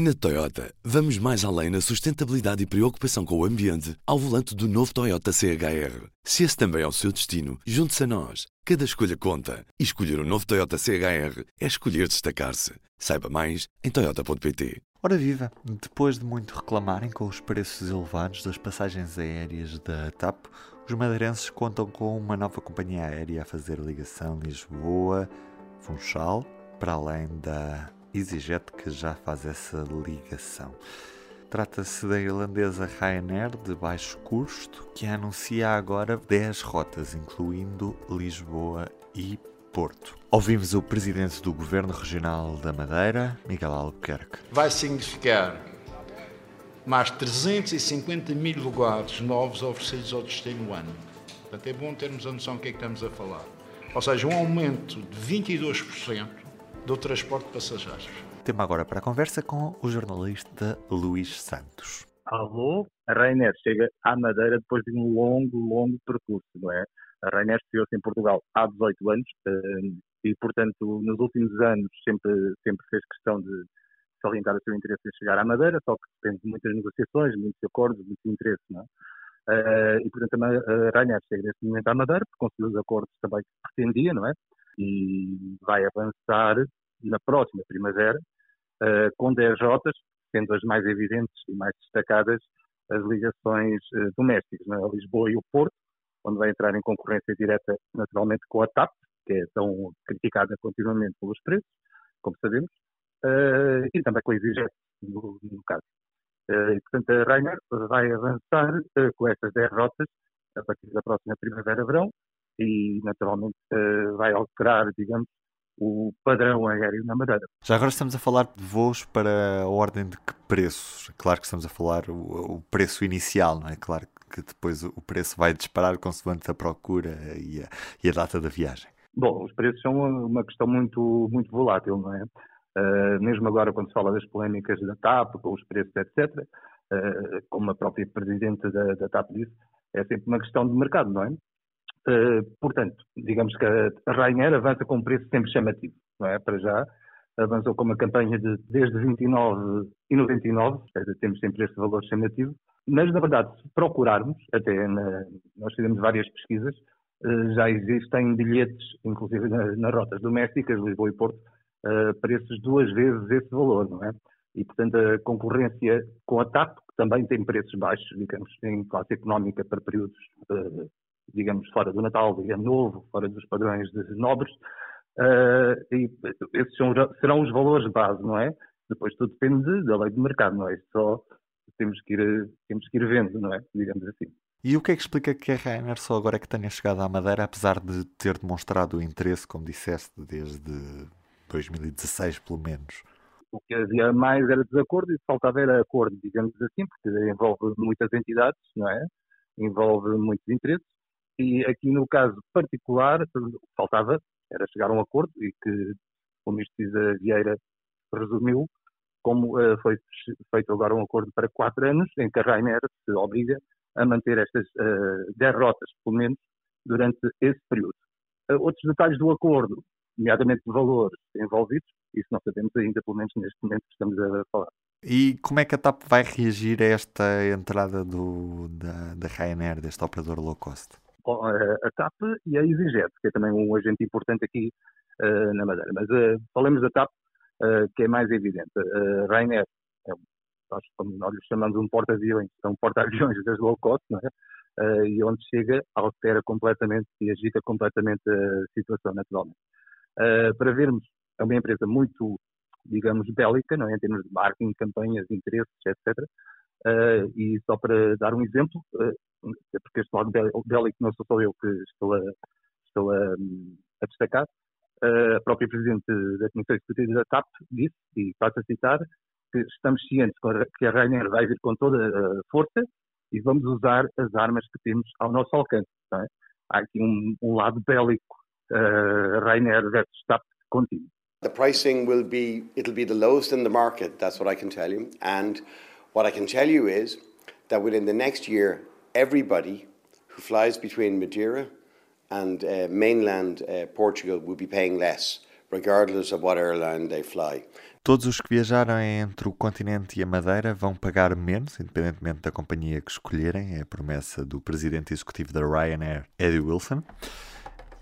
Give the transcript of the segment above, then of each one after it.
Na Toyota, vamos mais além na sustentabilidade e preocupação com o ambiente ao volante do novo Toyota CHR. Se esse também é o seu destino, junte-se a nós. Cada escolha conta. E escolher o um novo Toyota CHR é escolher destacar-se. Saiba mais em Toyota.pt. Ora viva! Depois de muito reclamarem com os preços elevados das passagens aéreas da TAP, os madeirenses contam com uma nova companhia aérea a fazer ligação Lisboa-Funchal, para além da EasyJet que já faz essa ligação. Trata-se da irlandesa Ryanair de baixo custo, que anuncia agora 10 rotas, incluindo Lisboa e Porto. Ouvimos o presidente do Governo Regional da Madeira, Miguel Albuquerque. Vai significar mais 350 mil lugares novos oferecidos ao destino ano. Portanto, é bom termos a noção do que é que estamos a falar. Ou seja, um aumento de 22% do transporte de passageiros. Tema agora para a conversa com o jornalista Luís Santos. Alô, a Rainer chega à Madeira depois de um longo, longo percurso, não é? A Rainer estreou-se em Portugal há 18 anos eh, e, portanto, nos últimos anos sempre, sempre fez questão de salientar o seu interesse em chegar à Madeira, só que depende de muitas negociações, muitos acordos, muitos interesses, não é? Uh, e, portanto, a Rainer chega neste momento à Madeira, porque conseguiu os acordos também que pretendia, não é? E vai avançar na próxima primavera uh, com 10 rotas, sendo as mais evidentes e mais destacadas as ligações uh, domésticas, não é? Lisboa e o Porto, onde vai entrar em concorrência direta, naturalmente, com a TAP, que é tão criticada continuamente pelos preços, como sabemos, e também com a EasyJet, no, no caso. Uh, e, portanto, a Rainer vai avançar uh, com estas 10 rotas a partir da próxima primavera-verão e, naturalmente, uh, vai alterar, digamos, o padrão aéreo na Madeira. Já agora estamos a falar de voos para a ordem de que preços? Claro que estamos a falar o, o preço inicial, não é? Claro que depois o preço vai disparar consoante a procura e a, e a data da viagem. Bom, os preços são uma questão muito, muito volátil, não é? Uh, mesmo agora, quando se fala das polémicas da TAP, com os preços, etc., uh, eh, como a própria Presidente da, da, TAP disse, é sempre uma questão de mercado, não é? Uh, portanto, digamos que a Rainha avança com um preço sempre chamativo, não é? Para já, avançou com uma campanha de desde 29,99, seja, temos sempre este valor chamativo, mas, na verdade, se procurarmos, até na, nós fizemos várias pesquisas, já existem bilhetes, inclusive nas, nas rotas domésticas, Lisboa e Porto, uh, preços duas vezes esse valor, não é? E, portanto, a concorrência com a TAP, que também tem preços baixos, digamos, em classe económica para períodos, uh, digamos, fora do Natal, do Ano Novo, fora dos padrões nobres, uh, e esses são, serão os valores base, não é? Depois tudo depende da lei de mercado, não é? Só temos que ir, temos que ir vendo, não é? Digamos assim. E o que é que explica que a Rainer só agora é que tenha chegado à Madeira, apesar de ter demonstrado o interesse, como disseste, desde 2016 pelo menos. O que havia mais era desacordo e faltava era acordo, digamos assim, porque envolve muitas entidades, não é? Envolve muitos interesses e aqui no caso particular faltava era chegar a um acordo e que o ministro Cisa Vieira resumiu como uh, foi feito agora um acordo para quatro anos em que a Rainer se obriga a manter estas uh, derrotas, pelo menos, durante esse período. Uh, outros detalhes do acordo nomeadamente de valores envolvidos, isso não sabemos ainda, pelo menos neste momento que estamos a falar. E como é que a TAP vai reagir a esta entrada do, da, da Ryanair, deste operador low cost? Bom, a TAP e a EasyJet, que é também um agente importante aqui uh, na Madeira. Mas uh, falemos da TAP, uh, que é mais evidente. A Ryanair, é, nós, nós lhe chamamos um porta-aviões, são porta-aviões das low cost, não é? Uh, e onde chega altera completamente e agita completamente a situação, naturalmente. Uh, para vermos, é uma empresa muito, digamos, bélica, não é? em termos de marketing, campanhas, interesses, etc. Uh, e só para dar um exemplo, uh, porque este lado bélico não sou só eu que estou a, estou a, a destacar, a própria Presidente da Comissão Executiva da TAP disse, e passo a citar, que estamos cientes que a Rainer vai vir com toda a força e vamos usar as armas que temos ao nosso alcance. É? Há aqui um, um lado bélico uh, Ryanair versus TAP continue. The pricing be the lowest in the market, that's what what I can tell you is that within the next year, everybody who flies between Madeira and uh, mainland uh, Portugal will be paying less, regardless of what airline they fly. Todos os que viajarem entre o continente e a Madeira vão pagar menos, independentemente da companhia que escolherem. É a promessa do presidente executivo da Ryanair, Eddie Wilson.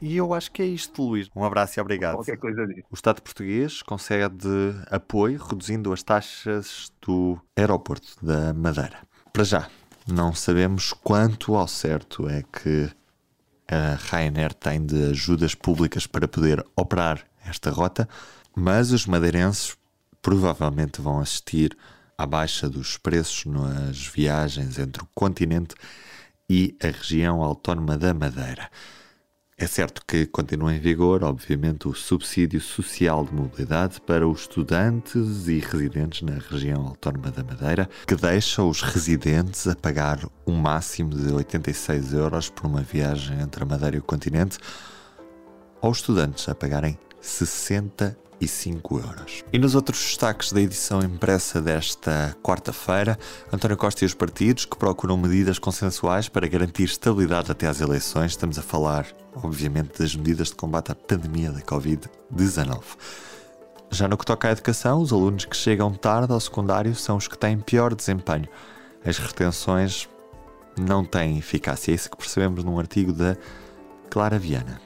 E eu acho que é isto, Luís. Um abraço e obrigado. Qualquer coisa disso. O Estado português concede apoio reduzindo as taxas do aeroporto da Madeira. Para já, não sabemos quanto ao certo é que a Ryanair tem de ajudas públicas para poder operar esta rota, mas os madeirenses provavelmente vão assistir à baixa dos preços nas viagens entre o continente e a região autónoma da Madeira. É certo que continua em vigor, obviamente, o subsídio social de mobilidade para os estudantes e residentes na região autónoma da Madeira, que deixa os residentes a pagar um máximo de 86 euros por uma viagem entre a Madeira e o continente, ou estudantes a pagarem 60 e 5 euros. E nos outros destaques da edição impressa desta quarta-feira, António Costa e os partidos que procuram medidas consensuais para garantir estabilidade até às eleições. Estamos a falar, obviamente, das medidas de combate à pandemia da Covid-19. Já no que toca à educação, os alunos que chegam tarde ao secundário são os que têm pior desempenho. As retenções não têm eficácia. É isso que percebemos num artigo da Clara Viana.